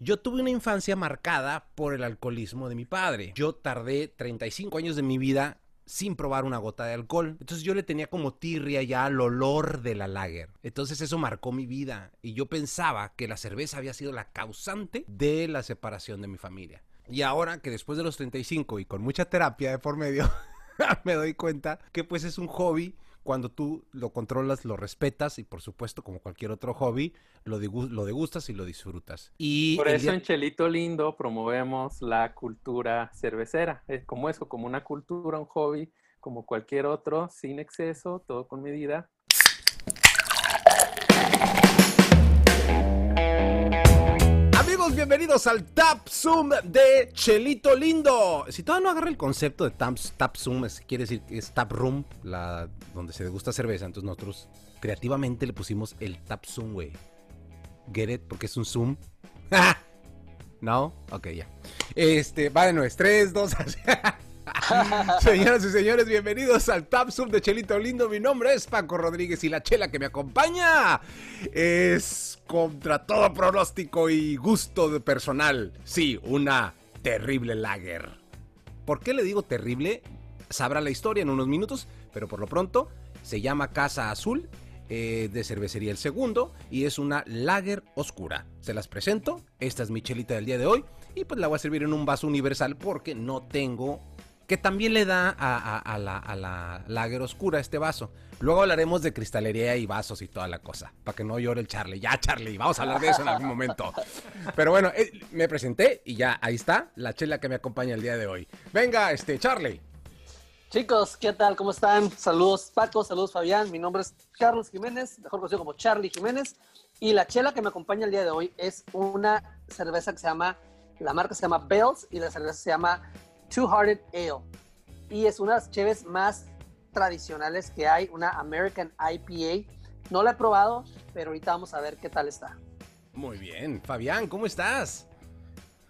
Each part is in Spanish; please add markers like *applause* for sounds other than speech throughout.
Yo tuve una infancia marcada por el alcoholismo de mi padre. Yo tardé 35 años de mi vida sin probar una gota de alcohol. Entonces yo le tenía como tirria ya al olor de la lager. Entonces eso marcó mi vida y yo pensaba que la cerveza había sido la causante de la separación de mi familia. Y ahora que después de los 35 y con mucha terapia de por medio, *laughs* me doy cuenta que pues es un hobby cuando tú lo controlas, lo respetas y por supuesto, como cualquier otro hobby, lo, lo degustas y lo disfrutas. Y por eso en Chelito Lindo promovemos la cultura cervecera. Es como eso, como una cultura, un hobby, como cualquier otro, sin exceso, todo con medida, bienvenidos al Tap Zoom de Chelito Lindo. Si todavía no agarra el concepto de Tap, tap Zoom, quiere decir que es Tap Room, la, donde se degusta cerveza, entonces nosotros creativamente le pusimos el Tap Zoom, güey. Get it, porque es un Zoom. *laughs* ¿No? Ok, ya. Este, va de nuevo, 3, 2, *laughs* Señoras y señores, bienvenidos al Tap Sub de Chelito Lindo. Mi nombre es Paco Rodríguez y la chela que me acompaña es contra todo pronóstico y gusto de personal. Sí, una terrible lager. ¿Por qué le digo terrible? Sabrá la historia en unos minutos, pero por lo pronto se llama Casa Azul eh, de Cervecería El Segundo y es una lager oscura. Se las presento, esta es mi chelita del día de hoy y pues la voy a servir en un vaso universal porque no tengo que también le da a, la, a oscura este vaso. Luego hablaremos de cristalería y vasos y toda la cosa, para que no llore el Charlie. Ya, Charlie, vamos a hablar de eso en algún momento. Pero bueno, eh, me presenté y ya ahí está la chela que me acompaña el día de hoy. Venga, este, Charlie. Chicos, ¿qué tal? ¿Cómo están? Saludos Paco, saludos Fabián. Mi nombre es Carlos Jiménez, mejor conocido como Charlie Jiménez. Y la chela que me acompaña el día de hoy es una cerveza que se llama, la marca se llama Bells y la cerveza se llama Two Hearted Ale. Y es una de las cheves más tradicionales que hay, una American IPA. No la he probado, pero ahorita vamos a ver qué tal está. Muy bien. Fabián, ¿cómo estás?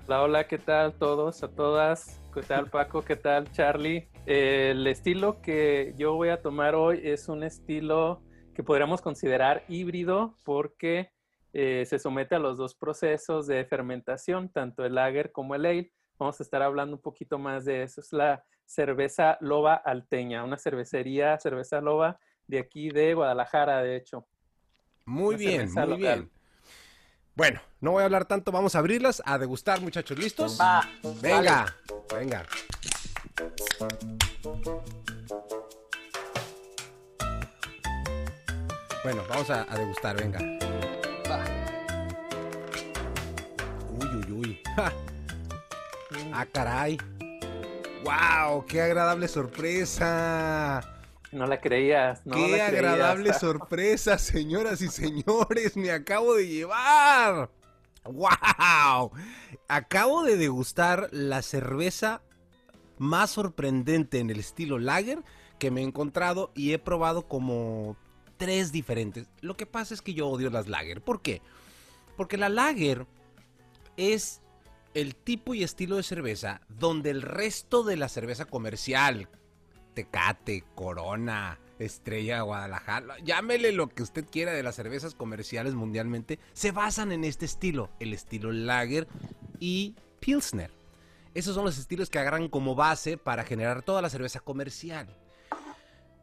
Hola, hola, ¿qué tal todos, a todas? ¿Qué tal Paco? ¿Qué tal Charlie? el estilo que yo voy a tomar hoy es un estilo que podríamos considerar híbrido porque eh, se somete a los dos procesos de fermentación, tanto el lager como el ale. Vamos a estar hablando un poquito más de eso. Es la cerveza Loba Alteña, una cervecería, cerveza Loba de aquí de Guadalajara, de hecho. Muy bien, muy bien. Bueno, no voy a hablar tanto, vamos a abrirlas, a degustar, muchachos, ¿listos? Va, venga, venga. Bueno, vamos a, degustar, venga. Va. Uy, uy, uy. Ah, caray. ¡Wow! ¡Qué agradable sorpresa! No la creías, no ¡Qué agradable *laughs* sorpresa, señoras y señores! ¡Me acabo de llevar! ¡Wow! Acabo de degustar la cerveza más sorprendente en el estilo lager que me he encontrado y he probado como tres diferentes. Lo que pasa es que yo odio las lager. ¿Por qué? Porque la lager es el tipo y estilo de cerveza donde el resto de la cerveza comercial, Tecate, Corona, Estrella Guadalajara, llámele lo que usted quiera de las cervezas comerciales mundialmente, se basan en este estilo, el estilo lager y pilsner. Esos son los estilos que agarran como base para generar toda la cerveza comercial.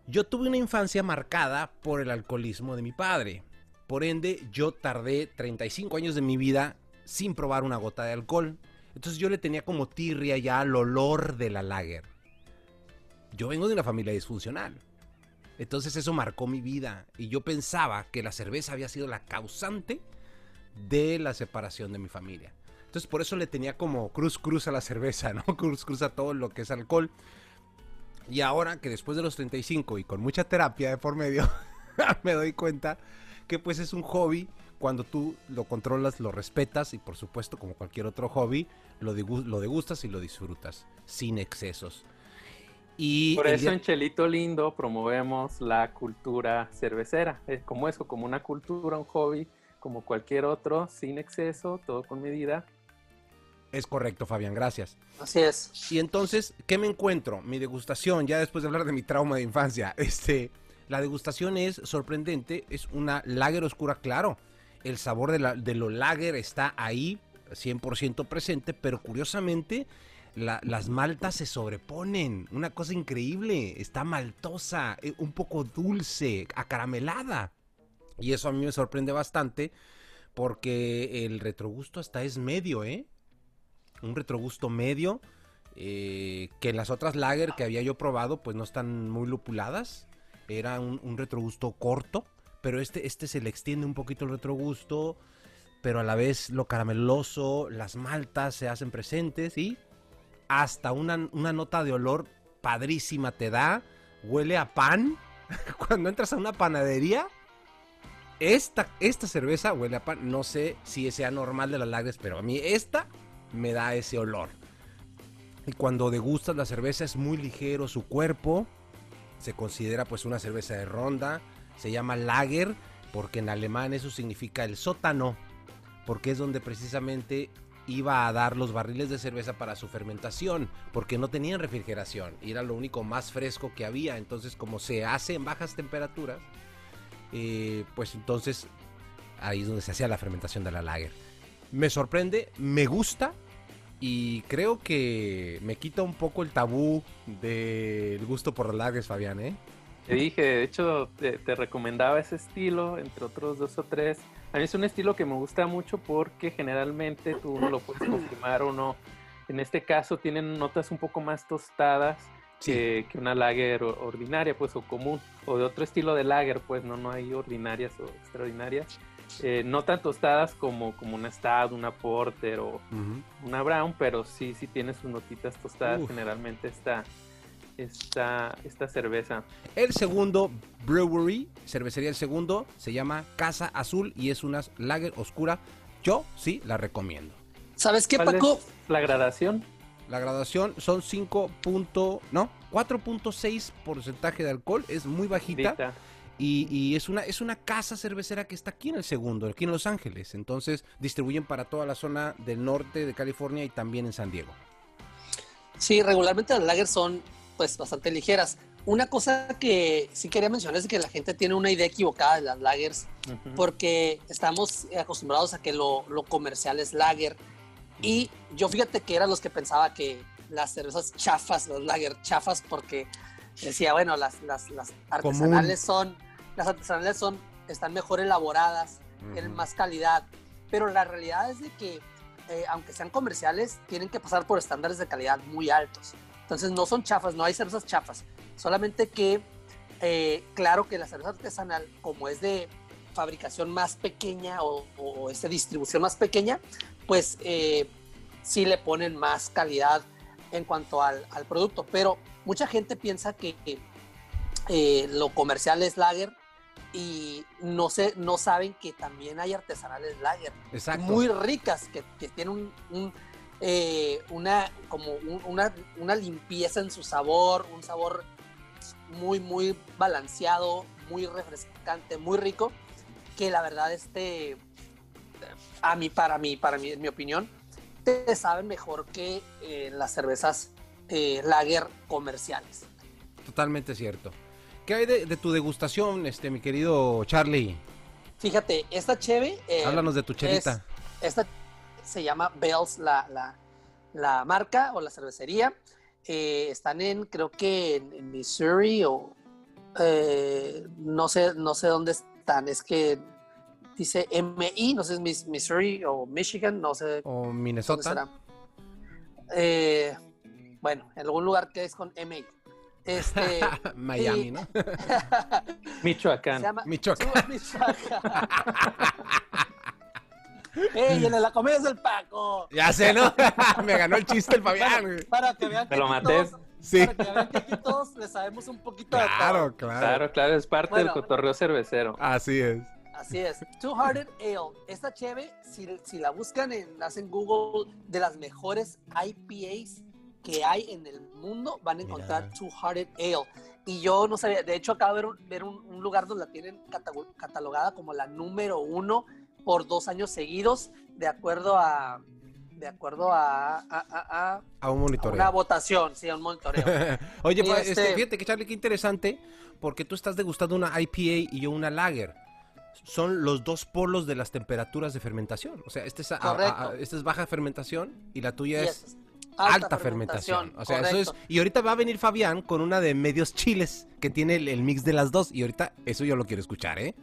Yo tuve una infancia marcada por el alcoholismo de mi padre. Por ende, yo tardé 35 años de mi vida sin probar una gota de alcohol. Entonces yo le tenía como tirria ya al olor de la lager. Yo vengo de una familia disfuncional. Entonces eso marcó mi vida y yo pensaba que la cerveza había sido la causante de la separación de mi familia. Entonces por eso le tenía como cruz cruz a la cerveza, ¿no? *laughs* Cruz cruz a todo lo que es alcohol. Y ahora que después de los 35 y con mucha terapia de por medio, *laughs* me doy cuenta que pues es un hobby cuando tú lo controlas, lo respetas y por supuesto como cualquier otro hobby, lo, lo degustas y lo disfrutas sin excesos. Y por eso en Chelito Lindo promovemos la cultura cervecera, es como eso, como una cultura, un hobby, como cualquier otro, sin exceso, todo con medida. Es correcto, Fabián, gracias. Así es. Y entonces, ¿qué me encuentro? Mi degustación, ya después de hablar de mi trauma de infancia, *laughs* este, la degustación es sorprendente, es una lager oscura, claro el sabor de, lo lager está ahí, 100% presente, pero curiosamente la- las maltas se sobreponen. Una cosa increíble. Está maltosa, eh, un poco dulce, acaramelada. Y eso a mí me sorprende bastante porque el retrogusto hasta es medio, ¿eh? Un retrogusto medio. eh, que las otras lager que había yo probado, pues no están muy lupuladas. Era un retrogusto corto. Pero este, este se le extiende un poquito el retrogusto. Pero a la vez lo carameloso, las maltas se hacen presentes y hasta una, una nota de olor padrísima te da. Huele a pan. *laughs* Cuando entras a una panadería, esta, esta cerveza huele a pan. No sé si sea normal de las lagres, pero a mí esta me da ese olor. Y cuando degustas la cerveza es muy ligero su cuerpo. Se considera pues una cerveza de ronda. Se llama lager porque en alemán eso significa el sótano. Porque es donde precisamente iba a dar los barriles de cerveza para su fermentación. Porque no tenían refrigeración. Y era lo único más fresco que había. Entonces como se hace en bajas temperaturas. eh, pues entonces ahí es donde se hacía la fermentación de la lager. Me sorprende, me gusta y creo que me quita un poco el tabú del gusto por las lagers, Fabián, ¿eh? Te dije, de hecho, te, te recomendaba ese estilo, entre otros dos o tres. A mí es un estilo que me gusta mucho porque generalmente tú no lo puedes confirmar o no. En este caso tienen notas un poco más tostadas que, que una lager ordinaria, pues, o común. O de otro estilo de lager, pues, no, no hay ordinarias o extraordinarias. Eh, no tan tostadas como, como una Stout, una Porter o una Brown, pero sí, sí tiene sus notitas tostadas Uf. generalmente esta, esta, esta cerveza. El segundo brewery, cervecería el segundo, se llama Casa Azul y es una lager oscura. Yo sí la recomiendo. ¿Sabes qué, ¿Cuál Paco? es la gradación? La graduación son 5. punto- no, 4.6 porcentaje de alcohol, es muy bajita. Dita. Y, y es, una, es una casa cervecera que está aquí en el segundo, aquí en Los Ángeles. Entonces distribuyen para toda la zona del norte de California y también en San Diego. Sí, regularmente las lagers son pues bastante ligeras. Una cosa que sí quería mencionar es que la gente tiene una idea equivocada de las lagers Ujú. porque estamos acostumbrados a que lo, lo comercial es lager y yo fíjate que eran los que pensaba que las cervezas chafas, los lager chafas, porque decía, bueno, las, las, las artesanales son, las artesanales son, están mejor elaboradas, tienen Ujú. más calidad, pero la realidad es de que eh, aunque sean comerciales, tienen que pasar por estándares de calidad muy altos. Entonces no son chafas, no hay cervezas chafas, solamente que eh, claro que la cerveza artesanal, como es de fabricación más pequeña o, o es de distribución más pequeña, pues eh, sí le ponen más calidad en cuanto al, al producto. Pero mucha gente piensa que eh, lo comercial es lager y no, sé, no saben que también hay artesanales lager Exacto. muy ricas que, que tienen un, un, eh, una como un- una, una limpieza en su sabor, un sabor muy muy balanceado, muy refrescante, muy rico, que la verdad este a mí para mí para mí en mi opinión te saben mejor que eh, las cervezas eh, lager comerciales. Totalmente cierto. ¿Qué hay de, de tu degustación, este, mi querido Charlie? Fíjate, esta cheve eh, Háblanos de tu chelita. Esta se llama Bells, la, la, la marca o la cervecería. Eh, están en, creo que en, en Missouri o eh, no sé, no sé dónde están. Es que dice MI, no sé si es Mis- Missouri o Michigan, no sé O dónde Minnesota. será. Eh, bueno, en algún lugar que es con MI. Este, *laughs* Miami, y- ¿no? *laughs* Michoacán. llama Michoacán. Michoacán. *laughs* ¡Ey, en la comedia es del Paco! Ya sé, ¿no? *laughs* Me ganó el chiste el Fabián. güey. Para que vean Me que lo aquí maté. todos- Sí. Para que vean que aquí todos le sabemos un poquito de todo. Claro, claro. Claro, claro, es parte Bueno. del cotorreo cervecero. Así es. Así es. Two Hearted Ale. Esta cheve, si, si la buscan en, hacen Google, de las mejores IPAs que hay en el mundo, van a encontrar Mira. Two Hearted Ale. Y yo no sabía, de hecho acabo de ver un, ver un, un lugar donde la tienen catalogada como la número uno por dos años seguidos, de acuerdo a, de acuerdo a, a- a- a- A un a monitoreo. una votación, sí, a un monitoreo. *laughs* Oye, Y pues, este- este, fíjate que Charlie, qué interesante, porque tú estás degustando una IPA y yo una lager. son los dos polos de las temperaturas de fermentación. O sea, este es, este baja fermentación y la tuya Y es es alta, fermentación. O sea, eso es. Y ahorita va a venir Fabián con una de medios chiles que tiene el, el mix de las dos. Y ahorita eso yo lo quiero escuchar, ¿eh?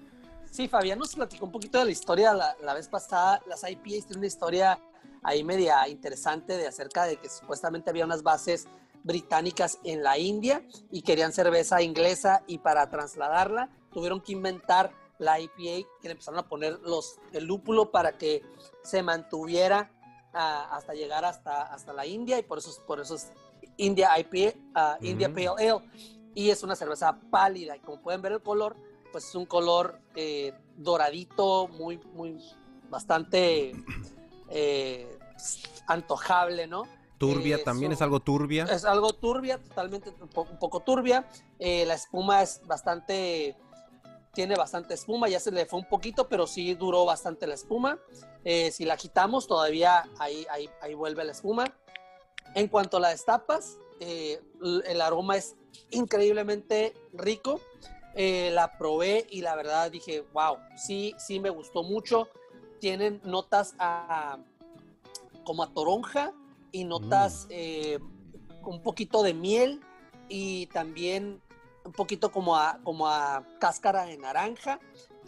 Sí, Fabián nos platicó un poquito de la historia la, la vez pasada. Las IPAs tienen una historia ahí media interesante de acerca de que supuestamente había unas bases británicas en la India y querían cerveza inglesa y para trasladarla tuvieron que inventar la IPA que le empezaron a poner los, el lúpulo para que se mantuviera ah, hasta llegar hasta, hasta la India y por eso, es- por eso es India IPA, ah, India. Pale Ale y es una cerveza pálida y como pueden ver el color pues es un color eh, doradito, muy, muy, bastante eh, antojable, ¿no? Turbia Eh, también, so- es algo turbia. Es algo turbia, totalmente un, po- un poco turbia. Eh, la espuma es bastante, tiene bastante espuma, ya se le fue un poquito, pero sí duró bastante la espuma. Eh, si la quitamos, todavía ahí, ahí, ahí vuelve la espuma. En cuanto a la destapas, eh, el aroma es increíblemente rico. Eh, la probé y la verdad dije, wow, sí, sí me gustó mucho. Tienen notas a, como a toronja y notas eh, un poquito de miel y también un poquito como a, como a cáscara de naranja.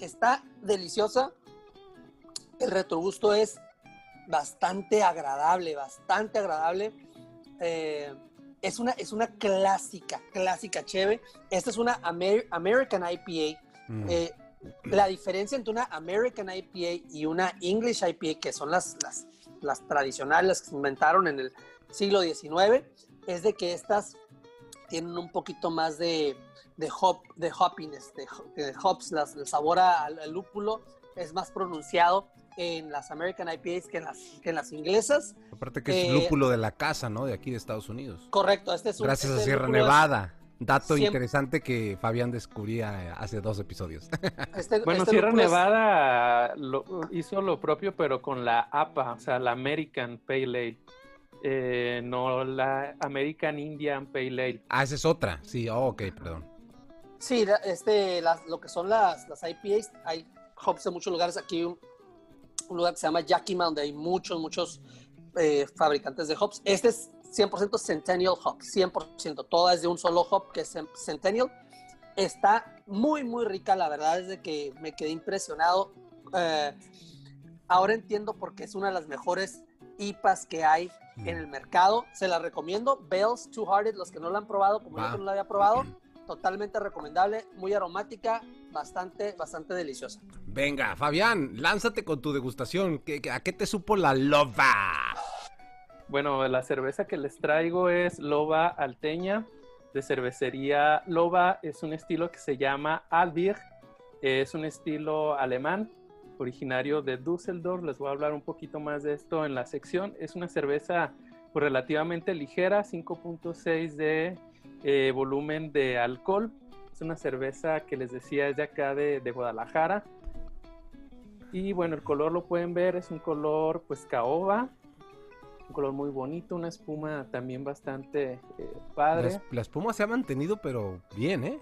Está deliciosa. El retrogusto es bastante agradable, bastante agradable. Eh, es, una, es una clásica, clásica cheve. Esta es una Amer- American IPA. Mm. Eh, la diferencia entre una American IPA y una English IPA, que son las, las, las tradicionales, las que se inventaron en el siglo XIX, es de que estas tienen un poquito más de, de, hop, de hoppiness, de, de hops, las- el sabor al, al lúpulo es más pronunciado en las American IPAs que en las, que en las inglesas. Aparte que es eh, lúpulo de la casa, ¿no? De aquí de Estados Unidos. Correcto, este es un... Gracias a este Sierra es- Nevada. Dato Siempre- interesante que Fabián descubría hace dos episodios. *laughs* este- Bueno, este Sierra es- Nevada lo- hizo lo propio, pero con la APA, o sea, la American Pale Ale. Eh, no la American Indian Pale Ale. ah, esa es otra. Sí, oh, ok, perdón. Sí, este, las, lo que son las, las IPAs, hay hops en muchos lugares. Aquí un, lugar que se llama Yakima, donde hay muchos, muchos eh, fabricantes de hops. Este es 100% Centennial Hop, 100%. Toda es de un solo hop, que es Cen- Centennial. Está muy, muy rica, la verdad es de que me quedé impresionado. Eh, ahora entiendo por qué es una de las mejores IPAs que hay en el mercado. Se la recomiendo. Bell's Two Hearted, los que no la han probado, como Va. yo que no la había probado, totalmente recomendable, muy aromática, bastante, bastante deliciosa. Venga, Fabián, lánzate con tu degustación. ¿Qué- qué- ¿A qué te supo la loba? Bueno, la cerveza que les traigo es Loba Alteña, de cervecería Loba. Es un estilo que se llama Albier. Es un estilo alemán, originario de Düsseldorf. Les voy a hablar un poquito más de esto en la sección. Es una cerveza pues, relativamente ligera, 5.6 de eh, volumen de alcohol. Es una cerveza que les decía es de acá de, de Guadalajara. Y bueno, el color lo pueden ver, es un color pues caoba, un color muy bonito, una espuma también bastante eh, padre. la espuma se ha mantenido, pero bien, ¿eh?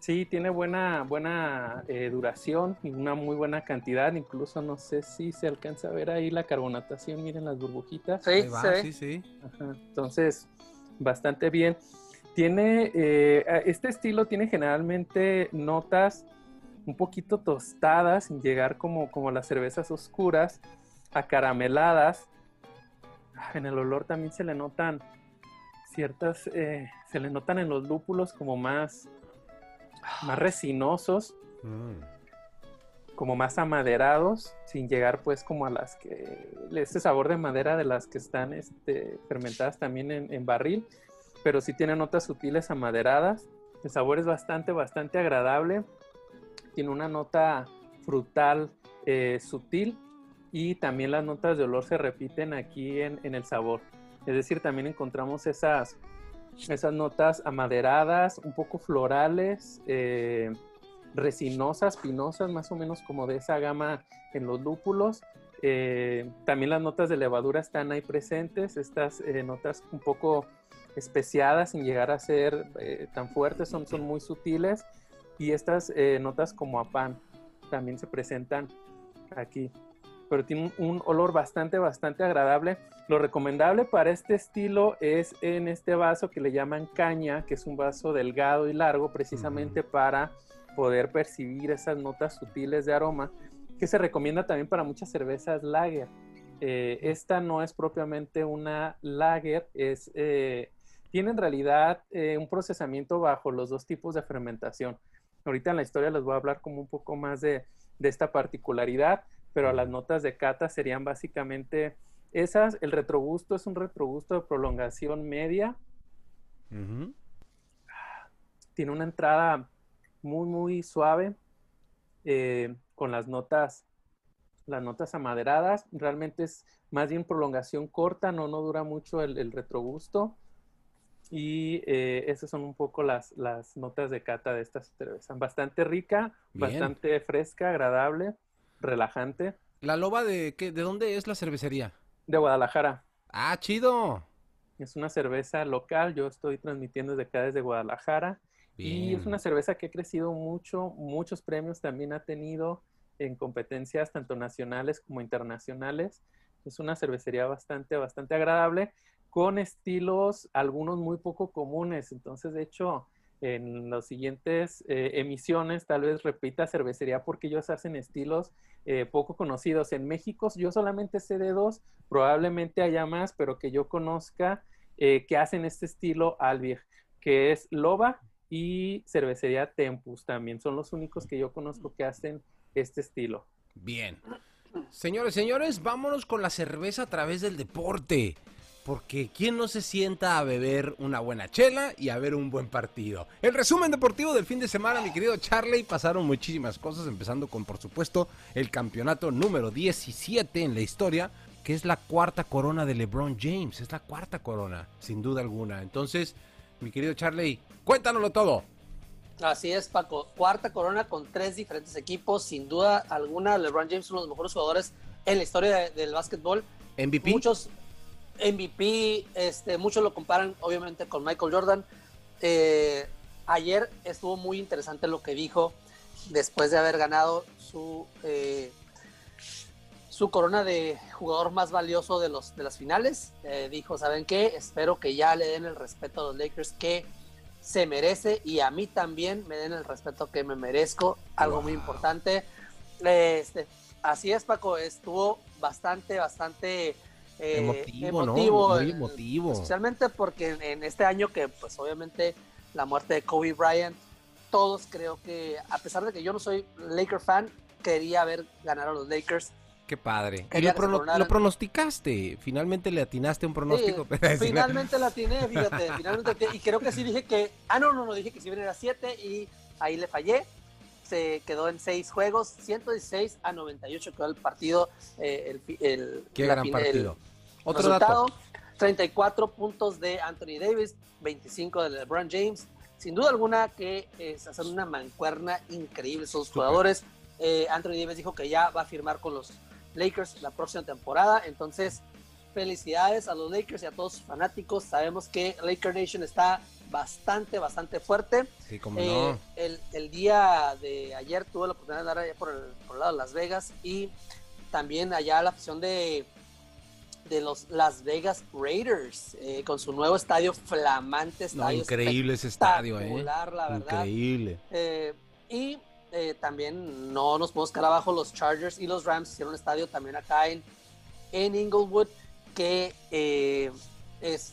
Sí, tiene buena, buena eh, duración y una muy buena cantidad. Incluso no sé si se alcanza a ver ahí la carbonatación. Miren las burbujitas. Sí, va, sí, sí. Ajá, Entonces, bastante bien. Tiene, eh, este estilo tiene generalmente notas un poquito tostadas, sin llegar como, como las cervezas oscuras, acarameladas. En el olor también se le notan ciertas, eh, se le notan en los lúpulos como más, más resinosos Mm. como más amaderados, sin llegar pues como a las que, este sabor de madera de las que están este, fermentadas también en, en barril, pero sí tiene notas sutiles amaderadas. El sabor es bastante, bastante agradable. Tiene una nota frutal eh, sutil y también las notas de olor se repiten aquí en, en el sabor. Es decir, también encontramos esas, esas notas amaderadas, un poco florales, eh, resinosas, pinosas, más o menos como de esa gama en los lúpulos. Eh, también las notas de levadura están ahí presentes, estas notas un poco especiadas sin llegar a ser eh, tan fuertes, son, son muy sutiles. Y estas eh, notas como a pan también se presentan aquí. Pero tiene un, un olor bastante, bastante agradable. Lo recomendable para este estilo es en este vaso que le llaman caña, que es un vaso delgado y largo precisamente Ujú. para poder percibir esas notas sutiles de aroma, que se recomienda también para muchas cervezas lager. Eh, esta no es propiamente una lager, es, eh, tiene en realidad eh, un procesamiento bajo los dos tipos de fermentación. Ahorita en la historia les voy a hablar como un poco más de, de esta particularidad, pero las notas de cata serían básicamente esas. El retrogusto es un retrogusto de prolongación media, tiene una entrada muy, muy suave, eh, con las notas, las notas amaderadas. Realmente es más bien prolongación corta, no, no dura mucho el, el retrogusto. Y eh, esas son un poco las, las notas de cata de esta cerveza. Bastante rica, Bien. bastante fresca, agradable, relajante. ¿La loba de qué? ¿De dónde es la cervecería? De Guadalajara. Ah, chido. Es una cerveza local, yo estoy transmitiendo desde acá desde Guadalajara. Y es Bien. una cerveza que ha crecido mucho, muchos premios también ha tenido en competencias tanto nacionales como internacionales. Es una cervecería bastante, bastante agradable, con estilos, algunos muy poco comunes. Entonces, de hecho, en las siguientes eh, emisiones, tal vez repita cervecería porque ellos hacen estilos eh, poco conocidos. En México, yo solamente sé de dos, probablemente haya más, pero que yo conozca eh, que hacen este estilo Albier, que es Loba y Cervecería Tempus también. Son los únicos que yo conozco que hacen este estilo. Bien. Señores, señores, vámonos con la cerveza a través del deporte. Porque ¿quién no se sienta a beber una buena chela y a ver un buen partido? El resumen deportivo del fin de semana, mi querido Charlie, pasaron muchísimas cosas, empezando con, por supuesto, el campeonato número 17 en la historia, que es la cuarta corona de LeBron James. Es la cuarta corona, sin duda alguna. Entonces, mi querido Charlie, cuéntanoslo todo. Así es, Paco. Cuarta corona con tres diferentes equipos. Sin duda alguna, LeBron James es uno de los mejores jugadores en la historia de- del básquetbol. MVP. Muchos MVP, este, muchos lo comparan obviamente con Michael Jordan. Eh, ayer estuvo muy interesante lo que dijo después de haber ganado su, eh, su corona de jugador más valioso de, los, de las finales. Eh, dijo, ¿saben qué? Espero que ya le den el respeto a los Lakers que se merece y a mí también me den el respeto que me merezco. Algo muy importante. Este, así es, Paco, estuvo bastante, bastante eh, Emotivo, ¿no? Muy eh, emotivo. Especialmente porque en, en este año que pues obviamente la muerte de Kobe Bryant, todos creo que, a pesar de que yo no soy Laker fan, quería ver ganar a los Lakers. Qué padre. Y lo, prono- pronosticaste. Finalmente le atinaste a un pronóstico. *laughs* Sí, finalmente la tiene, fíjate, finalmente atiné. y creo que sí dije que, ah no, no, no, dije que si bien era 7 y ahí le fallé. Se quedó en 6 juegos, 116 a 98 quedó el partido. eh, el, el- Qué gran fin- el partido. Otro resultado, dato. 34 puntos de Anthony Davis, 25 de LeBron James. Sin duda alguna que es hacer una mancuerna increíble esos jugadores. Eh, Anthony Davis dijo que ya va a firmar con los Lakers la próxima temporada. Entonces, felicidades a los Lakers y a todos sus fanáticos. Sabemos que Laker Nation está bastante, bastante fuerte. Sí, como Eh, no. el, el día de ayer tuve la oportunidad de andar allá por el, por el lado de Las Vegas y también allá la afición de, de los Las Vegas Raiders eh, con su nuevo estadio flamante, No, estadio increíble ese estadio, eh. espectacular, la verdad. Increíble. Eh, y eh, también no nos podemos quedar abajo, los Chargers y los Rams hicieron un estadio también acá en, en Inglewood que es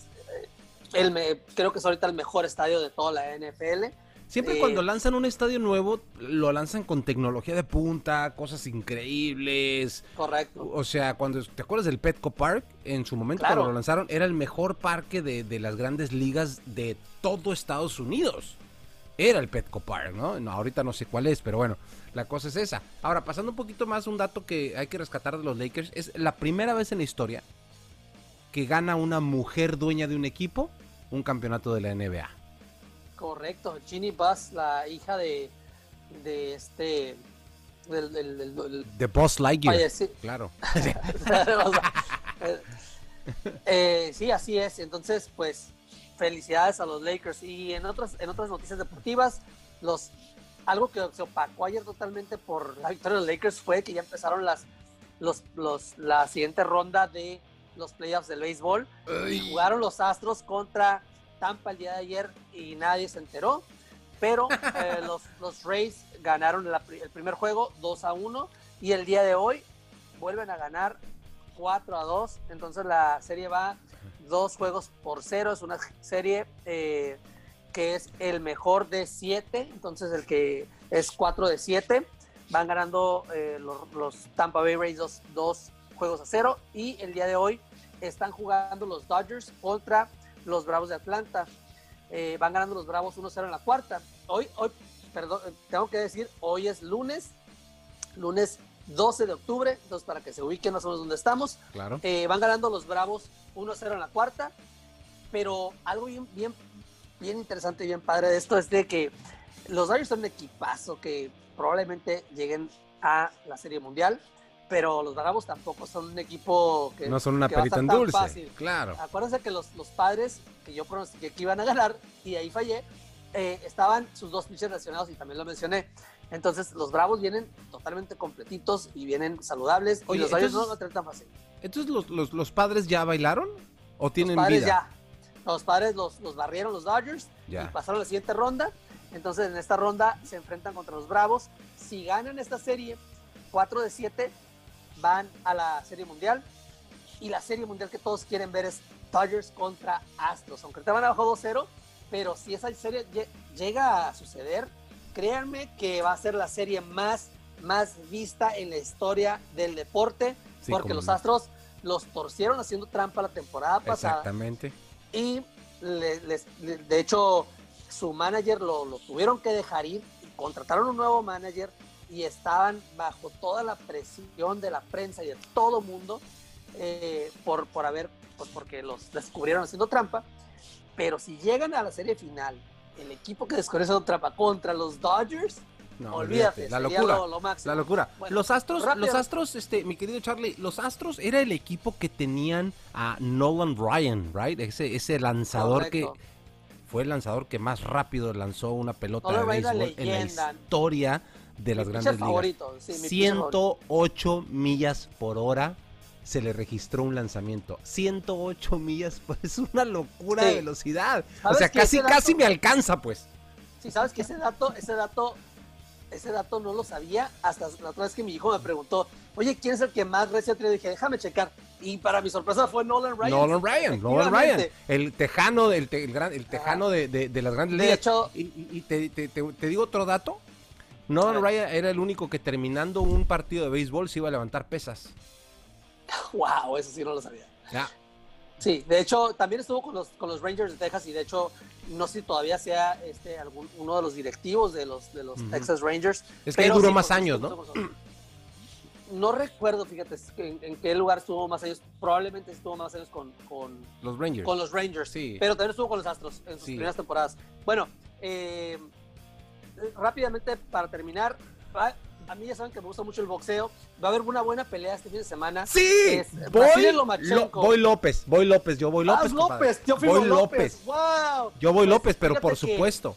el me- creo que es ahorita el mejor estadio de toda la NFL. Siempre Eh, cuando lanzan un estadio nuevo, lo lanzan con tecnología de punta, cosas increíbles. Correcto. O sea, cuando te acuerdas del Petco Park, en su momento Claro. cuando lo lanzaron, era el mejor parque de, de las grandes ligas de todo Estados Unidos. Era el Petco Park, ¿no? No, ahorita no sé cuál es, pero bueno, la cosa es esa. Ahora, pasando un poquito más, un dato que hay que rescatar de los Lakers, es la primera vez en la historia que gana una mujer dueña de un equipo un campeonato de la NBA. Correcto. Ginny Bus, la hija de, de este del, del- del- del- The Boss Lightyear. falleci- Claro. *laughs* Eh, sí, así es. Entonces, pues, felicidades a los Lakers. Y en otras, en otras noticias deportivas, los algo que se opacó ayer totalmente por la victoria de los Lakers fue que ya empezaron las, los, los, la siguiente ronda de los playoffs del béisbol. Y jugaron los Astros contra Tampa el día de ayer y nadie se enteró. Pero *laughs* eh, los, los Rays ganaron la- el primer juego 2 a 1 y el día de hoy vuelven a ganar 4 a 2. Entonces la serie va dos juegos por cero. Es una serie eh, que es el mejor de 7. Entonces el que es 4 de 7. Van ganando eh, los, los Tampa Bay Rays dos, dos juegos a cero. Y el día de hoy están jugando los Dodgers contra los Bravos de Atlanta. Eh, van ganando los Bravos 1-0 en la cuarta. Hoy, hoy, perdón, tengo que decir, hoy es lunes, lunes 12 de octubre, entonces para que se ubiquen más o menos donde estamos. Claro. Eh, van ganando los Bravos 1-0 en la cuarta, pero algo bien, bien, bien interesante y bien padre de esto es de que los Dodgers son un equipazo que probablemente lleguen a la Serie Mundial, pero los Bravos tampoco son un equipo que No son una perita en dulce. fácil. Claro. Acuérdense que los, los padres que yo pronostiqué que iban a ganar y ahí fallé, eh, estaban sus dos pitchers lesionados y también lo mencioné. Entonces los Bravos vienen totalmente completitos y vienen saludables Oye, y los Dodgers entonces- no lo traen tan fácil. Entonces, ¿los, los, los padres ya bailaron? ¿O tienen los padres vida? ya. Los padres los, los barrieron los Dodgers Ya. y pasaron a la siguiente ronda. Entonces en esta ronda se enfrentan contra los Bravos. Si ganan esta serie, 4 de 7 van a la serie mundial. Y la serie mundial que todos quieren ver es Dodgers contra Astros. Aunque te van abajo 2-0, pero si esa serie lle- llega a suceder, créanme que va a ser la serie más, más vista en la historia del deporte. Sí, porque los no. Astros los torcieron haciendo trampa la temporada pasada. Exactamente. Y les- de hecho, su manager lo, lo tuvieron que dejar ir. y Contrataron un nuevo manager y estaban bajo toda la presión de la prensa y de todo mundo eh, por, por haber, pues porque los descubrieron haciendo trampa. Pero si llegan a la serie final, el equipo que descubrió haciendo trampa contra los Dodgers, No, olvídate, La locura. lo- lo máximo. La locura. Bueno, los Astros, rápido. los Astros, este, mi querido Charlie, los Astros era el equipo que tenían a Nolan Ryan, right? Ese, ese lanzador Correcto. que fue el lanzador que más rápido lanzó una pelota Nolan de béisbol en la historia de las grandes ligas. favorito, sí, mi pitcher favorito. 108 millas por hora se le registró un lanzamiento. 108 millas, *laughs* pues es una locura de velocidad. O ¿Sabes sea, casi, dato- casi me alcanza, pues. Sí, sabes que ese dato, ese dato, ese dato no lo sabía hasta la otra vez que mi hijo me preguntó, oye, ¿quién es el que más recio tiene? Dije, déjame checar. Y para mi sorpresa fue Nolan Ryan. Nolan Ryan, Nolan Ryan, el tejano, el, te- el gran, el tejano de, de- de las grandes De ligas. hecho- y, y- y te, te- te- te digo otro dato. Nolan ver. Ryan era el único que terminando un partido de béisbol se iba a levantar pesas. *laughs* Wow, eso sí no lo sabía. Ya. Sí, de hecho, también estuvo con los, con los Rangers de Texas y de hecho, no sé si todavía sea este, algún, uno de los directivos de los, de los Ujú. Texas Rangers. Es que pero duró sí, más años, ¿no? No recuerdo, fíjate, en, en qué lugar estuvo más años. Probablemente estuvo más años con, con, Los Rangers. con los Rangers, Sí. pero también estuvo con los Astros en sus Sí. primeras temporadas. Bueno, eh, rápidamente para terminar, va- a mí ya saben que me gusta mucho el boxeo. Va a haber una buena pelea este fin de semana. Sí, voy, Lo- Lomachenko. voy López, voy López, yo voy López. Ah, compadre. López, Teófimo voy López. ¡Wow! Yo voy Pues, López, pero por supuesto.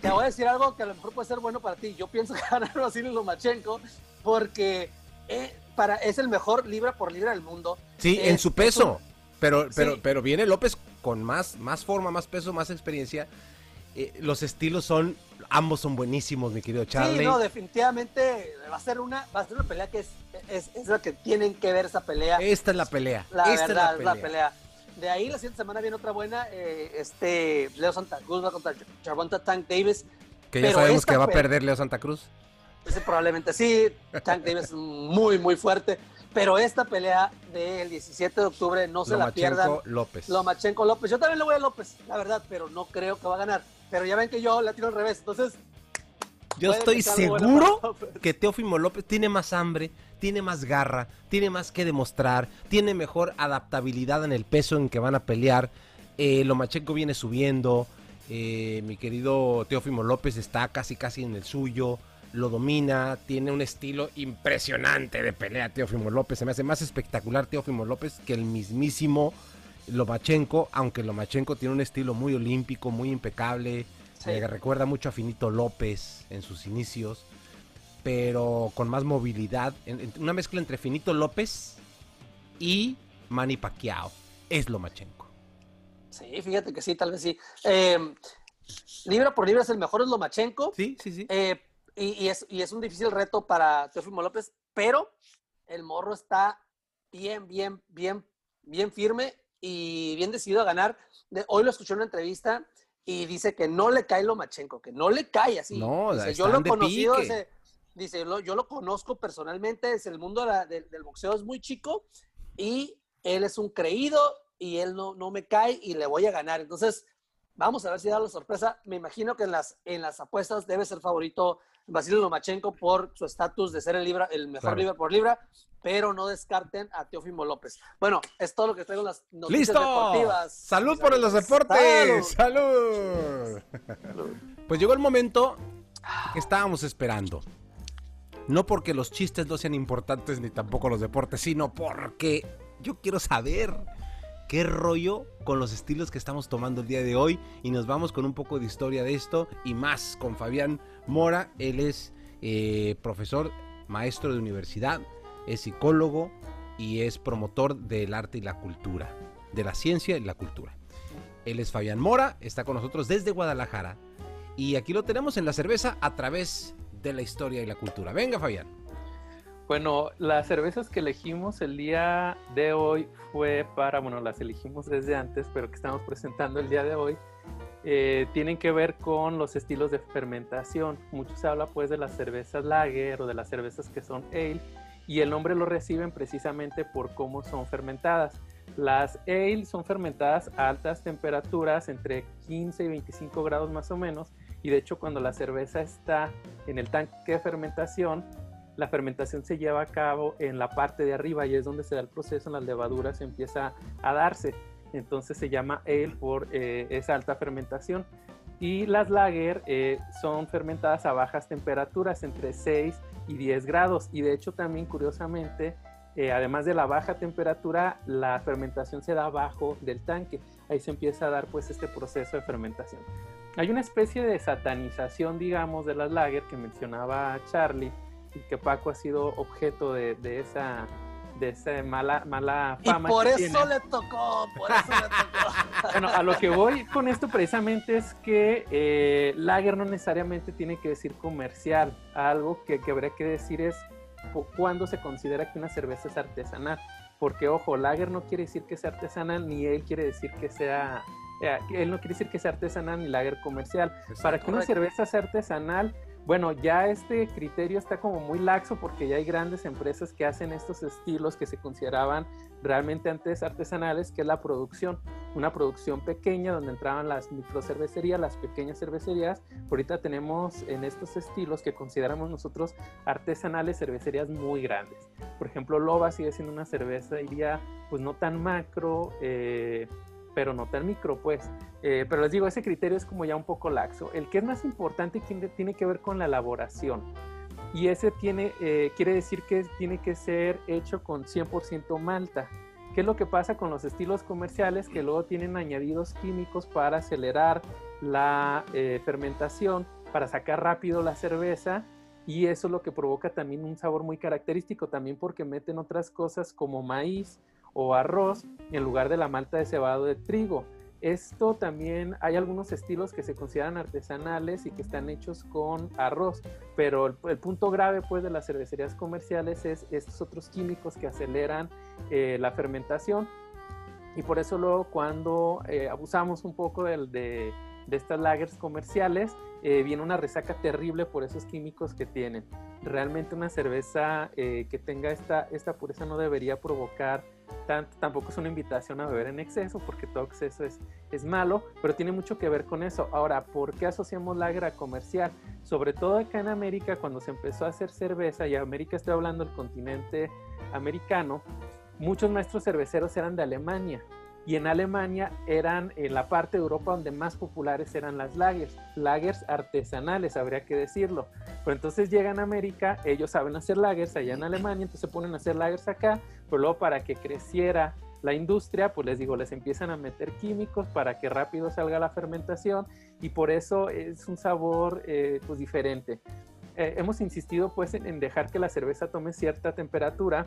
Te voy a decir algo que a lo mejor puede ser bueno para ti. Yo pienso que *laughs* ganar Vasily Lomachenko porque eh, para, es el mejor libra por libra del mundo. Sí, en su es peso. un- Pero, pero, Sí. pero viene López con más, más forma, más peso, más experiencia. Eh, los estilos son, ambos son buenísimos, mi querido Charlie. Sí, no, definitivamente va a ser una, va a ser una pelea que es, es, es la que tienen que ver esa pelea. Esta es la pelea. La Esta verdad, es es la pelea. De ahí la siguiente semana viene otra buena, eh, este Leo Santa Cruz va contra Gervonta Tank Davis. Que ya Pero sabemos que va a pe- perder Leo Santa Cruz. Ese probablemente sí, Tank Davis es muy, muy fuerte. Pero esta pelea del 17 de octubre no se la pierdan. López. Lomachenko López. Yo también le voy a López, la verdad, pero no creo que va a ganar. Pero ya ven que yo la tiro al revés. Entonces, Yo estoy seguro que Teófimo López tiene más hambre, tiene más garra, tiene más que demostrar, tiene mejor adaptabilidad en el peso en que van a pelear. Eh, Lomachenko viene subiendo, eh, mi querido Teófimo López está casi casi en el suyo, lo domina, tiene un estilo impresionante de pelea Teófimo López, se me hace más espectacular Teófimo López que el mismísimo Lomachenko, aunque Lomachenko tiene un estilo muy olímpico, muy impecable, Me recuerda mucho a Finito López en sus inicios, pero con más movilidad. una mezcla entre Finito López y Manny Pacquiao. Es Lomachenko. Sí, fíjate que sí, tal vez sí. Eh, libra por libra es el mejor es Lomachenko. Sí, sí, sí. Eh, y, es, y, es, un difícil reto para Teofimo López, pero el morro está bien, bien, bien, bien firme y bien decidido a ganar. hoy lo escuché en una entrevista y dice que no le cae Lomachenko, que no le cae así. No, dice, yo lo he conocido, dice, dice yo, lo, conozco personalmente, es el mundo del boxeo es muy chico y él es un creído y él no, no me cae y le voy a ganar. Entonces, vamos a ver si da la sorpresa. Me imagino que en las, en las apuestas debe ser favorito Basilio Lomachenko por su estatus de ser el, libra, el mejor libra por libra, pero no descarten a Teofimo López. Bueno, es todo lo que traigo en las noticias ¡Listo! deportivas. ¡Salud por los deportes! ¡Salud! Pues llegó el momento que estábamos esperando. No porque los chistes no sean importantes ni tampoco los deportes, sino porque yo quiero saber qué rollo con los estilos que estamos tomando el día de hoy y nos vamos con un poco de historia de esto y más con Fabián Mora. Él es eh, profesor, maestro de universidad, es psicólogo y es promotor del arte y la cultura, de la ciencia y la cultura. Él es Fabián Mora, está con nosotros desde Guadalajara y aquí lo tenemos en la cerveza a través de la historia y la cultura. Venga Fabián. Bueno, las cervezas que elegimos el día de hoy fue para, bueno, las elegimos desde antes, pero que estamos presentando el día de hoy, eh, tienen que ver con los estilos de fermentación. Mucho se habla pues de las cervezas lager o de las cervezas que son ale y el nombre lo reciben precisamente por cómo son fermentadas. Las ale son fermentadas a altas temperaturas, entre 15 y 25 grados más o menos, y de hecho cuando la cerveza está en el tanque de fermentación, la fermentación se lleva a cabo en la parte de arriba y es donde se da el proceso en las levaduras empieza a darse. Entonces se llama ale por eh, esa alta fermentación. Y las lager eh, son fermentadas a bajas temperaturas, entre 6 y 10 grados. Y de hecho también curiosamente, eh, además de la baja temperatura, la fermentación se da abajo del tanque. Ahí se empieza a dar pues este proceso de fermentación. Hay una especie de satanización, digamos, de las lager que mencionaba Charlie, que Paco ha sido objeto de, esa de esa mala, mala fama. Y por eso le tocó, por eso le tocó. *laughs* bueno, a lo que voy con esto precisamente es que eh, lager no necesariamente tiene que decir comercial. Algo que, que habría que decir es cuándo se considera que una cerveza es artesanal. Porque, ojo, lager no quiere decir que sea artesanal, ni él quiere decir que sea. Eh, él no quiere decir que sea artesanal ni lager comercial. Para que una cerveza sea artesanal, bueno, ya este criterio está como muy laxo porque ya hay grandes empresas que hacen estos estilos que se consideraban realmente antes artesanales, que es la producción, una producción pequeña donde entraban las microcervecerías, las pequeñas cervecerías. Ahorita tenemos en estos estilos que consideramos nosotros artesanales cervecerías muy grandes. Por ejemplo, Loba sigue siendo una cervecería pues no tan macro, eh, pero no tan micro, pues. Eh, pero les digo, ese criterio es como ya un poco laxo. El que es más importante tiene que ver con la elaboración. Y ese tiene, eh, quiere decir que tiene que ser hecho con 100% malta. ¿Qué es lo que pasa con los estilos comerciales? Que luego tienen añadidos químicos para acelerar la eh, fermentación, para sacar rápido la cerveza. Y eso es lo que provoca también un sabor muy característico, también porque meten otras cosas como maíz, o arroz en lugar de la malta de cebado de trigo. Esto también hay algunos estilos que se consideran artesanales y que están hechos con arroz, pero el, punto grave pues de las cervecerías comerciales es estos otros químicos que aceleran eh, la fermentación y por eso luego cuando eh, abusamos un poco de, de, estas lagers comerciales eh, viene una resaca terrible por esos químicos que tienen. Realmente una cerveza que tenga esta, esta pureza no debería provocar tampoco es una invitación a beber en exceso, porque todo exceso es, es malo, pero tiene mucho que ver con eso. Ahora, ¿por qué asociamos la a comercial? Sobre todo acá en América, cuando se empezó a hacer cerveza, y América estoy hablando del continente americano, muchos maestros cerveceros eran de Alemania y en Alemania eran en la parte de Europa donde más populares eran las lagers, lagers artesanales, habría que decirlo. Pero entonces llegan a América, ellos saben hacer lagers allá en Alemania, entonces se ponen a hacer lagers acá, pero luego para que creciera la industria, pues les digo, les empiezan a meter químicos para que rápido salga la fermentación y por eso es un sabor eh, pues diferente. Eh, hemos insistido pues en, dejar que la cerveza tome cierta temperatura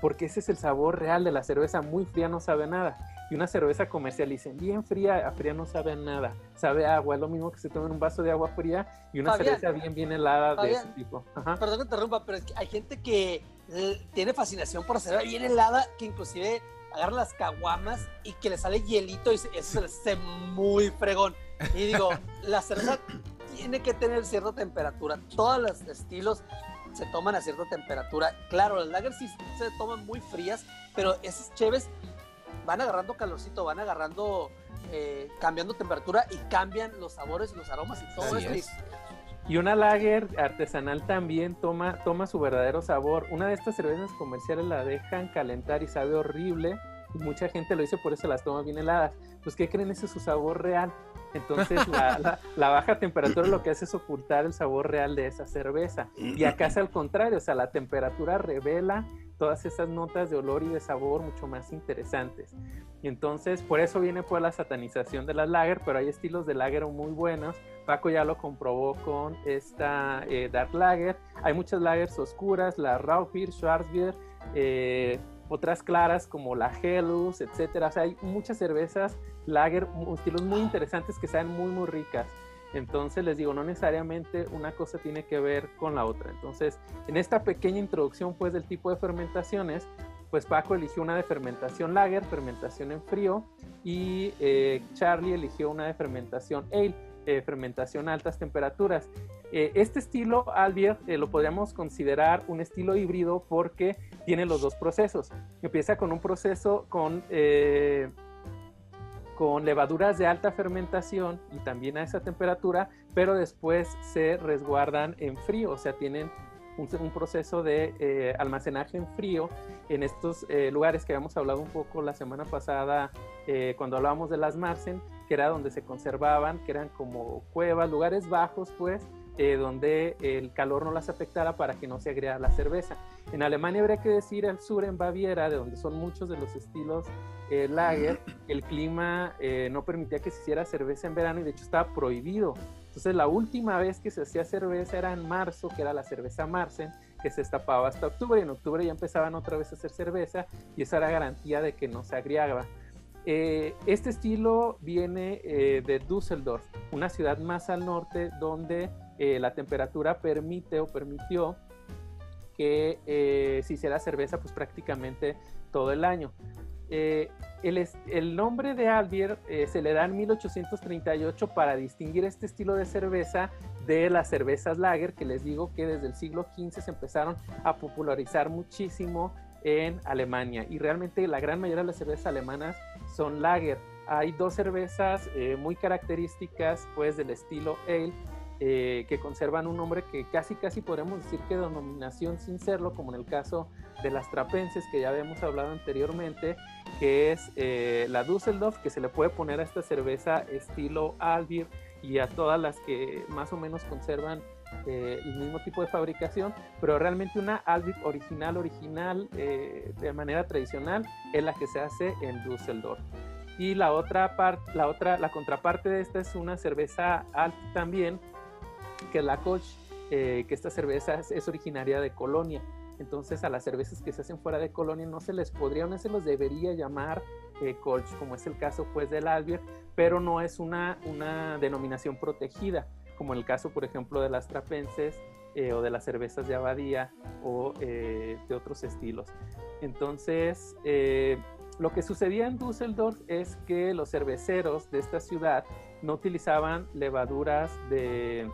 porque ese es el sabor real de la cerveza, muy fría no sabe nada. Y una cerveza comercial, dicen, bien fría, a fría no sabe nada, sabe agua, es lo mismo que se tome un vaso de agua fría y una cerveza bien, bien helada de ese tipo. Perdón que interrumpa, pero es que hay gente que eh, tiene fascinación por cerveza bien helada, que inclusive agarra las caguamas y que le sale hielito y eso se muy fregón. Y digo, *laughs* la cerveza tiene que tener cierta temperatura. Todos los estilos se toman a cierta temperatura. Claro, las lagers sí se toman muy frías, pero esas cheves van agarrando calorcito, van agarrando, eh, cambiando temperatura y cambian los sabores y los aromas y todo eso. Y una lager artesanal también toma, toma su verdadero sabor. Una de estas cervezas comerciales la dejan calentar y sabe horrible. Y mucha gente lo dice, por eso las toma bien heladas. Pues, ¿qué creen? Ese es su sabor real. Entonces, *laughs* la, baja temperatura lo que hace es ocultar el sabor real de esa cerveza. Y acá es al contrario, o sea, la temperatura revela todas esas notas de olor y de sabor mucho más interesantes. Y entonces, por eso viene pues la satanización de las lager, pero hay estilos de lager muy buenos. Paco ya lo comprobó con esta eh, Dark Lager. Hay muchas lagers oscuras, la Raubier, Schwarzbier, eh, otras claras como la Helus, etcétera. O sea, hay muchas cervezas lager, estilos muy interesantes que sean muy, muy ricas. Entonces les digo, no necesariamente una cosa tiene que ver con la otra. Entonces, en esta pequeña introducción pues del tipo de fermentaciones, pues Paco eligió una de fermentación lager, fermentación en frío, y eh, Charlie eligió una de fermentación ale, eh, fermentación a altas temperaturas. Eh, este estilo Albier lo podríamos considerar un estilo híbrido porque tiene los dos procesos. Empieza con un proceso con con levaduras de alta fermentación y también a esa temperatura, pero después se resguardan en frío, o sea, tienen un, proceso de eh, almacenaje en frío en estos eh, lugares que habíamos hablado un poco la semana pasada eh, cuando hablábamos de las Marsen, que era donde se conservaban, que eran como cuevas, lugares bajos, pues, donde el calor no las afectara para que no se agriara la cerveza. En Alemania habría que decir al sur, en Baviera, de donde son muchos de los estilos eh, lager, el clima eh, no permitía que se hiciera cerveza en verano y de hecho estaba prohibido. Entonces la última vez que se hacía cerveza era en marzo, que era la cerveza Marsen, que se destapaba hasta octubre y en octubre ya empezaban otra vez a hacer cerveza y esa era garantía de que no se agriaba. Eh, este estilo viene de Düsseldorf, una ciudad más al norte donde la temperatura permite o permitió que se hiciera cerveza pues prácticamente todo el año. Eh, el, nombre de Albier eh, se le da en 1838 para distinguir este estilo de cerveza de las cervezas lager, que les digo que desde el siglo XV se empezaron a popularizar muchísimo en Alemania. Y realmente la gran mayoría de las cervezas alemanas son lager. Hay dos cervezas eh, muy características pues del estilo ale que conservan un nombre que casi casi podemos decir que denominación sin serlo, como en el caso de las trapenses que ya habíamos hablado anteriormente, que es eh, la Dusseldorf, que se le puede poner a esta cerveza estilo Albir y a todas las que más o menos conservan eh, el mismo tipo de fabricación, pero realmente una Albir original, original, eh, de manera tradicional, es la que se hace en Düsseldorf. Y la otra parte, la otra, la contraparte de esta es una cerveza alt también, que la Koch, que esta cerveza es originaria de Colonia. Entonces a las cervezas que se hacen fuera de Colonia no se les podría, no se los debería llamar eh, Colch, como es el caso pues del Albier, pero no es una, una denominación protegida, como el caso por ejemplo de las trapenses eh, o de las cervezas de abadía o eh, de otros estilos. Entonces, lo que sucedía en Düsseldorf es que los cerveceros de esta ciudad no utilizaban levaduras de,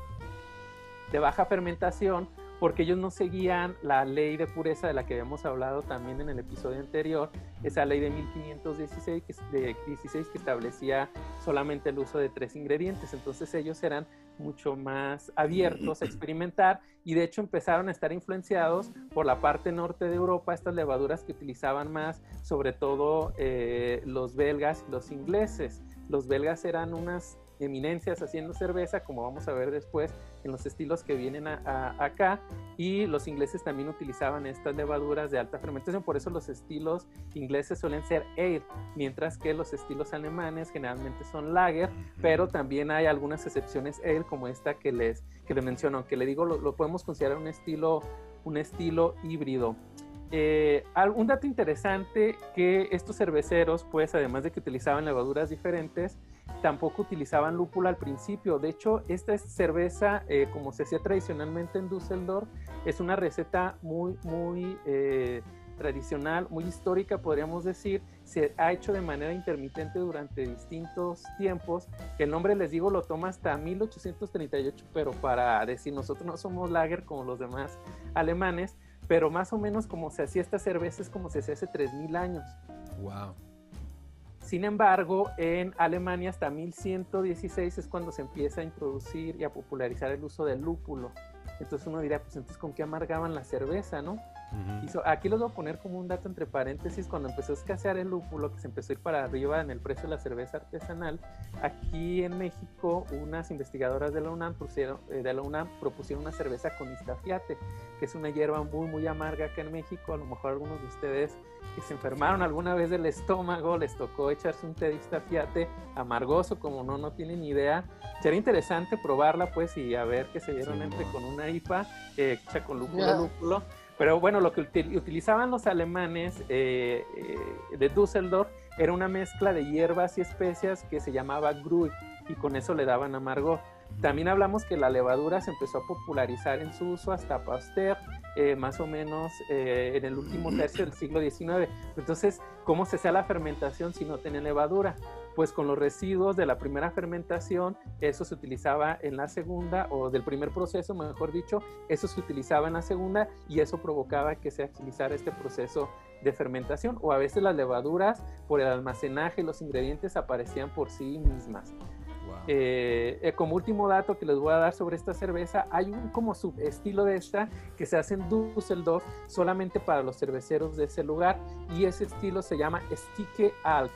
de baja fermentación porque ellos no seguían la ley de pureza de la que habíamos hablado también en el episodio anterior, esa ley de 1516 que, de 16 que establecía solamente el uso de tres ingredientes. Entonces ellos eran mucho más abiertos a *clears throat* experimentar y de hecho empezaron a estar influenciados por la parte norte de Europa, estas levaduras que utilizaban más, sobre todo eh, los belgas y los ingleses. Los belgas eran unas eminencias haciendo cerveza, como vamos a ver después en los estilos que vienen acá. Y los ingleses también utilizaban estas levaduras de alta fermentación, por eso los estilos ingleses suelen ser ale, mientras que los estilos alemanes generalmente son lager, pero también hay algunas excepciones ale, como esta que les, que les menciono, aunque le digo, lo, lo podemos considerar un estilo, un estilo híbrido. Eh, un dato interesante que estos cerveceros, pues además de que utilizaban levaduras diferentes, tampoco utilizaban lúpulo al principio. De hecho, esta cerveza, eh, como se hacía tradicionalmente en Düsseldorf, es una receta muy, muy eh, tradicional, muy histórica, podríamos decir. Se ha hecho de manera intermitente durante distintos tiempos. El nombre, les digo, lo toma hasta 1838, pero para decir, nosotros no somos lager como los demás alemanes pero más o menos como se hacía esta cerveza es como se hacía hace 3.000 años. Wow. Sin embargo, en Alemania hasta 1116 es cuando se empieza a introducir y a popularizar el uso del lúpulo. Entonces uno dirá, pues entonces con qué amargaban la cerveza, ¿no? Aquí los voy a poner como un dato entre paréntesis, cuando empezó a escasear el lúpulo, que se empezó a ir para arriba en el precio de la cerveza artesanal, aquí en México unas investigadoras de la UNAM, pusieron, eh, de la UNAM propusieron una cerveza con istafiate, que es una hierba muy, muy amarga acá en México, a lo mejor algunos de ustedes que se enfermaron alguna vez del estómago, les tocó echarse un té de istafiate amargoso, como no, no tienen idea. Sería interesante probarla, pues, y a ver qué se dieron entre con una IPA eh, hecha con lúpulo, lúpulo pero bueno, lo que utilizaban los alemanes eh, eh, de Düsseldorf era una mezcla de hierbas y especias que se llamaba Grui y con eso le daban amargor. También hablamos que la levadura se empezó a popularizar en su uso hasta Pasteur, eh, más o menos en el último tercio del siglo XIX. Entonces, ¿cómo se hacía la fermentación si no tenía levadura? Pues con los residuos de la primera fermentación, eso se utilizaba en la segunda, o del primer proceso, mejor dicho, eso se utilizaba en la segunda y eso provocaba que se agilizara este proceso de fermentación, o a veces las levaduras, por el almacenaje, los ingredientes aparecían por sí mismas. Eh, eh, como último dato que les voy a dar sobre esta cerveza, hay un como subestilo de esta que se hace en Düsseldorf solamente para los cerveceros de ese lugar y ese estilo se llama Stike Alt.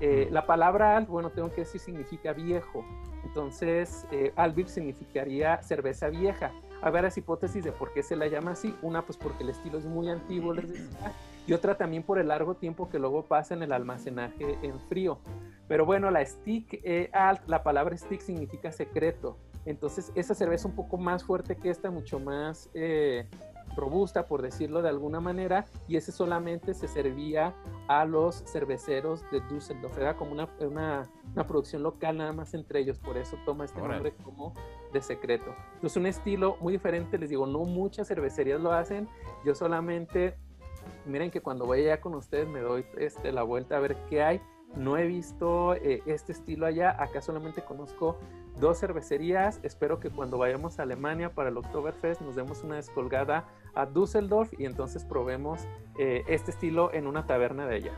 Eh, la palabra alt, bueno, tengo que decir, significa viejo. Entonces, eh, Albir significaría cerveza vieja. Hay varias hipótesis de por qué se la llama así. Una, pues porque el estilo es muy antiguo, les decía. Y otra también por el largo tiempo que luego pasa en el almacenaje en frío. Pero bueno, la stick eh, alt, la palabra stick significa secreto. Entonces, esa cerveza un poco más fuerte que esta, mucho más eh, robusta, por decirlo de alguna manera, y ese solamente se servía a los cerveceros de Düsseldorf. Era como una, una, producción local nada más entre ellos, por eso toma este nombre como de secreto. Es un estilo muy diferente, les digo, no muchas cervecerías lo hacen, yo solamente, miren que cuando voy allá con ustedes me doy este, la vuelta a ver qué hay. No he visto eh, este estilo allá, acá solamente conozco dos cervecerías. Espero que cuando vayamos a Alemania para el Oktoberfest nos demos una descolgada a Düsseldorf y entonces probemos eh, este estilo en una taberna de allá.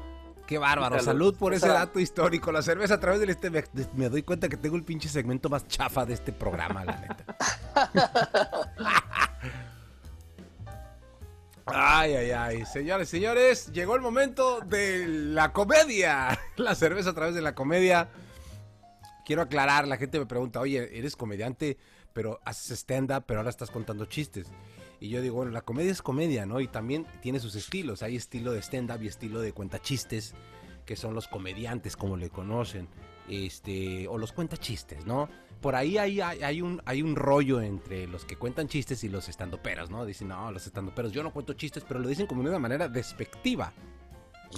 Qué bárbaro, salud, por ese dato histórico. La cerveza a través del este me, doy cuenta que tengo el pinche segmento más chafa de este programa, la neta. Ay, ay, ay. Señores, señores, llegó el momento de la comedia. La cerveza a través de la comedia quiero aclarar, la gente me pregunta, oye, eres comediante, pero haces stand-up, pero ahora estás contando chistes. Y yo digo, bueno, la comedia es comedia, ¿no? Y también tiene sus estilos. Hay estilo de stand-up y estilo de cuentachistes, que son los comediantes, como le conocen. Este, o los cuentachistes, ¿no? Por ahí hay, hay, un, hay un rollo entre los que cuentan chistes y los estandoperos, ¿no? Dicen, no, los estandoperos, yo no cuento chistes, pero lo dicen como de una manera despectiva,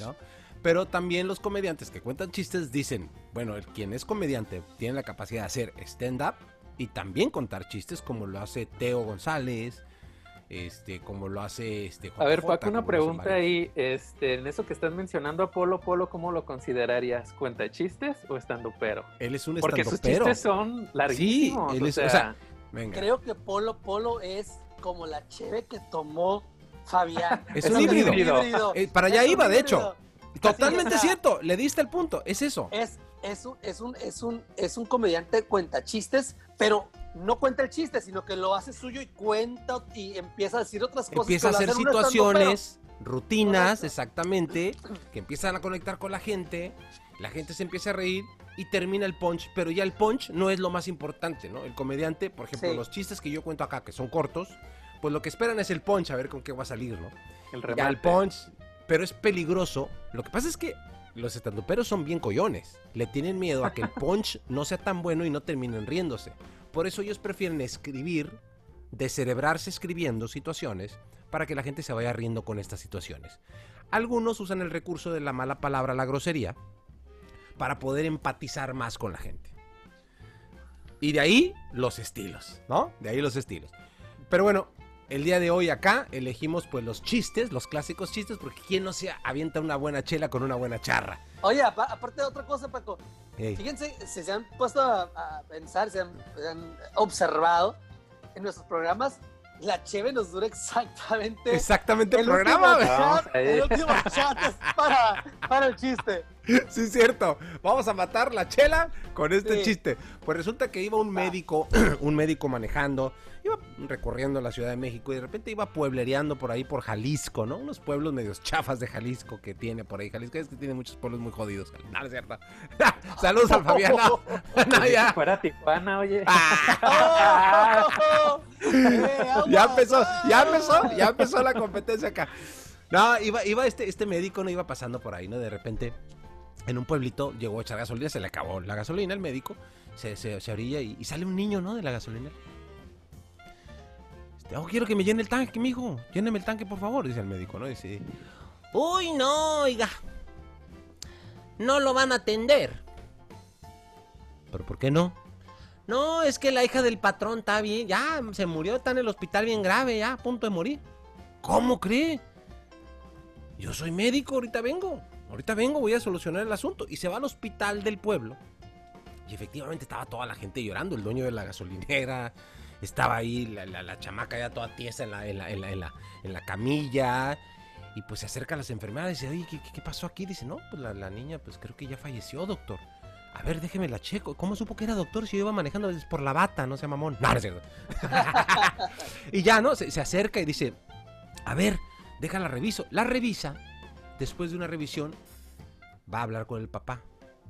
¿no? Pero también los comediantes que cuentan chistes dicen, bueno, el quien es comediante tiene la capacidad de hacer stand-up y también contar chistes como lo hace Teo González, este, como lo hace este A ver, Paco, una pregunta ahí, este, en eso que estás mencionando a Polo Polo, ¿cómo lo considerarías? ¿Cuenta chistes o estando pero? Él es un Porque sus chistes son larguísimos. Sí, él es, o sea, Creo que Polo Polo es como la cheve que tomó Fabián. Es, un híbrido. Eh, para allá iba, de hecho. Totalmente cierto, le diste el punto, es eso. Es, es, un, es, un, es, un, es un comediante cuenta chistes, pero no cuenta el chiste, sino que lo hace suyo y cuenta y empieza a decir otras cosas. Empieza a hacer situaciones, rutinas, exactamente, *clears throat* que empiezan a conectar con la gente la gente se empieza a reír y termina el punch, pero ya el punch no es lo más importante, ¿no? El comediante, por ejemplo, Sí. los chistes que yo cuento acá, que son cortos, pues lo que esperan es el punch, a ver con qué va a salir, ¿no? El Ya el punch, pero es peligroso. Lo que pasa es que los estanduperos son bien coyones. Le tienen miedo a que el *laughs* punch no sea tan bueno y no terminen riéndose. Por eso ellos prefieren escribir, descerebrarse escribiendo situaciones para que la gente se vaya riendo con estas situaciones. Algunos usan el recurso de la mala palabra, la grosería, para poder empatizar más con la gente. Y de ahí los estilos, ¿no? De ahí los estilos. Pero bueno, el día de hoy acá elegimos pues los chistes, los clásicos chistes, porque quién no se avienta una buena chela con una buena charra. Oye, apa- aparte de otra cosa, Paco, fíjense, si se han puesto a, a pensar, se han, se han observado en nuestros programas, la cheve nos dura exactamente Exactamente el programa, último chat, el último chat es para, para el chiste. *laughs* Sí, es cierto. Vamos a matar la chela con este Sí. chiste. Pues resulta que iba un médico, *clears throat* un médico manejando, iba recorriendo la Ciudad de México y de repente iba pueblereando por ahí por Jalisco, ¿no? Unos pueblos medios chafas de Jalisco que tiene por ahí. Jalisco es que tiene muchos pueblos muy jodidos. *laughs* No, no es cierto. *laughs* Saludos al Fabián. No, *laughs* ya. fuera Tijuana, oye. Ah. ¡Oh! Eh, ya empezó, ya empezó, ya empezó la competencia acá. No, iba, iba este, este médico, no iba pasando por ahí, ¿no? De repente, en un pueblito, llegó a echar gasolina, se le acabó la gasolina, el médico, se, se, se orilla y, y sale un niño, ¿no? De la gasolina. Oh, quiero que me llene el tanque, mijo. Lléneme el tanque, por favor, dice el médico, ¿no? Dice, uy, no, oiga. No lo van a atender. ¿Pero por qué no? No, es que la hija del patrón está bien, ya se murió, está en el hospital bien grave, ya a punto de morir. ¿Cómo cree? Yo soy médico, ahorita vengo. Ahorita vengo, voy a solucionar el asunto. Y se va al hospital del pueblo. Y efectivamente estaba toda la gente llorando. El dueño de la gasolinera. Estaba ahí la, la- la chamaca ya toda tiesa en la, en en en la- camilla. Y pues se acercan las enfermeras y dice, oye, ¿qué, qué- pasó aquí? Dice, no, pues la, niña, pues creo que ya falleció, doctor. A ver, déjeme la checo. ¿Cómo supo que era doctor si yo iba manejando Es por la bata? No sea mamón. No, no *laughs* y ya, ¿no? Se, se acerca y dice, a ver, déjala reviso. La revisa. Después de una revisión, va a hablar con el papá.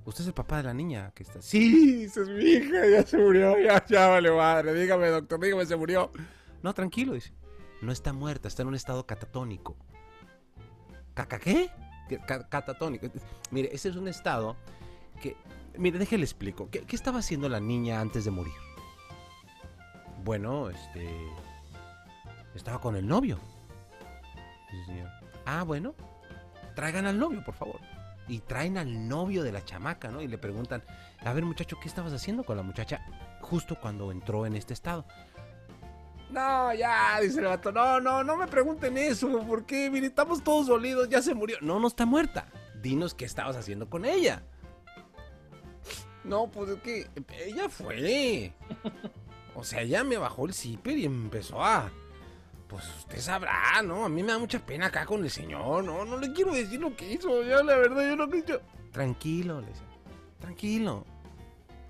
¿Usted es el papá de la niña que está? Sí, esa es mi hija, ya se murió, ya, ya vale madre. Dígame, doctor, dígame, se murió. No, tranquilo, dice. No está muerta, está en un estado catatónico. ¿Caca qué? Catatónico. Mire, ese es un estado que... Mire, déjale explico. ¿Qué, qué estaba haciendo la niña antes de morir? Bueno, este... Estaba con el novio. Sí, señor. Ah, bueno. Traigan al novio, por favor. Y traen al novio de la chamaca, ¿no? Y le preguntan, a ver muchacho, ¿qué estabas haciendo con la muchacha justo cuando entró en este estado? No, ya, dice el vato, no, no, no me pregunten eso, porque, mire, estamos todos dolidos, ya se murió. No, no está muerta. Dinos qué estabas haciendo con ella. No, pues es que ella fue. *laughs* O sea, ella me bajó el zipper y empezó a... Pues usted sabrá, ¿no? A mí me da mucha pena acá con el señor, ¿no? No le quiero decir lo que hizo, ya la verdad, yo no hecho. Tranquilo, le decía. Tranquilo.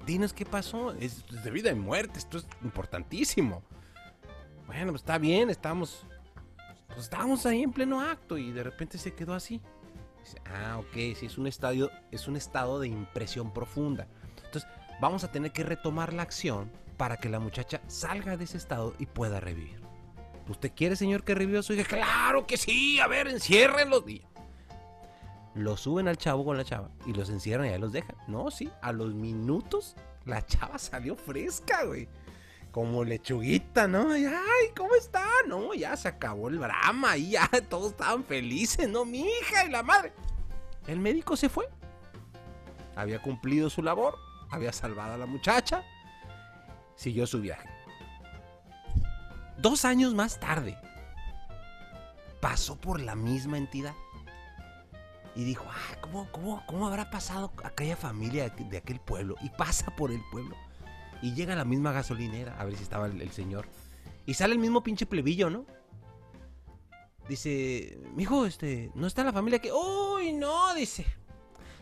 Dinos qué pasó. Es de vida y muerte, esto es importantísimo. Bueno, pues está bien, estamos. Pues estábamos ahí en pleno acto y de repente se quedó así. Dice, ah, ok, sí, es un estadio, es un estado de impresión profunda. Entonces, vamos a tener que retomar la acción para que la muchacha salga de ese estado y pueda revivir. ¿Usted quiere, señor, que reviva a su hija? Claro que sí, a ver, enciérrenlos. Y Lo suben al chavo con la chava y los encierran y ahí los dejan. No, sí, a los minutos la chava salió fresca, güey. Como lechuguita, ¿no? Ay, ¿cómo está? No, ya se acabó el drama y ya *laughs* todos estaban felices, ¿no? Mi hija y la madre. El médico se fue. Había cumplido su labor, había salvado a la muchacha, siguió su viaje. Dos años más tarde, pasó por la misma entidad. Y dijo, ¿cómo, cómo, cómo habrá pasado aquella familia de aquel pueblo? Y pasa por el pueblo. Y llega a la misma gasolinera, a ver si estaba el, el señor. Y sale el mismo pinche plebillo, ¿no? Dice, mijo, este, ¿no está la familia que... Uy, no, dice.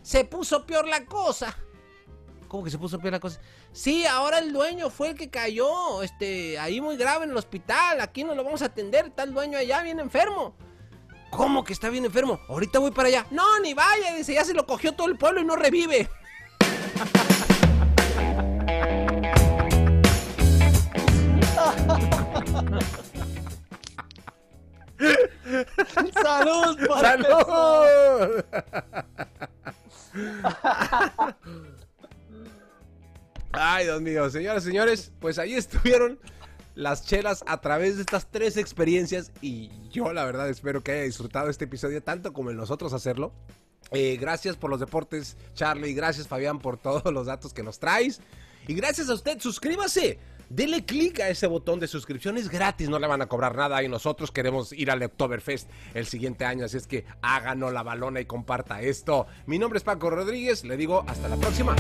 Se puso peor la cosa. ¿Cómo que se puso peor la cosa? Sí, ahora el dueño fue el que cayó, este, ahí muy grave en el hospital. Aquí no lo vamos a atender, está el dueño allá bien enfermo. ¿Cómo que está bien enfermo? Ahorita voy para allá. No, ni vaya, dice, ya se lo cogió todo el pueblo y no revive. ¡Salud! ¡Salud! *laughs* Ay, Dios mío, señoras y señores, pues ahí *laughs* estuvieron las chelas a través de estas tres experiencias y yo la verdad espero que haya disfrutado este episodio tanto como en nosotros hacerlo. Eh, gracias por los deportes, Charlie, gracias Fabián por todos los datos que nos traes y gracias a usted, suscríbase. Dele clic a ese botón de suscripción, es gratis, no le van a cobrar nada y nosotros queremos ir al Oktoberfest el siguiente año, así es que háganos la balona y comparta esto. Mi nombre es Paco Rodríguez, le digo hasta la próxima.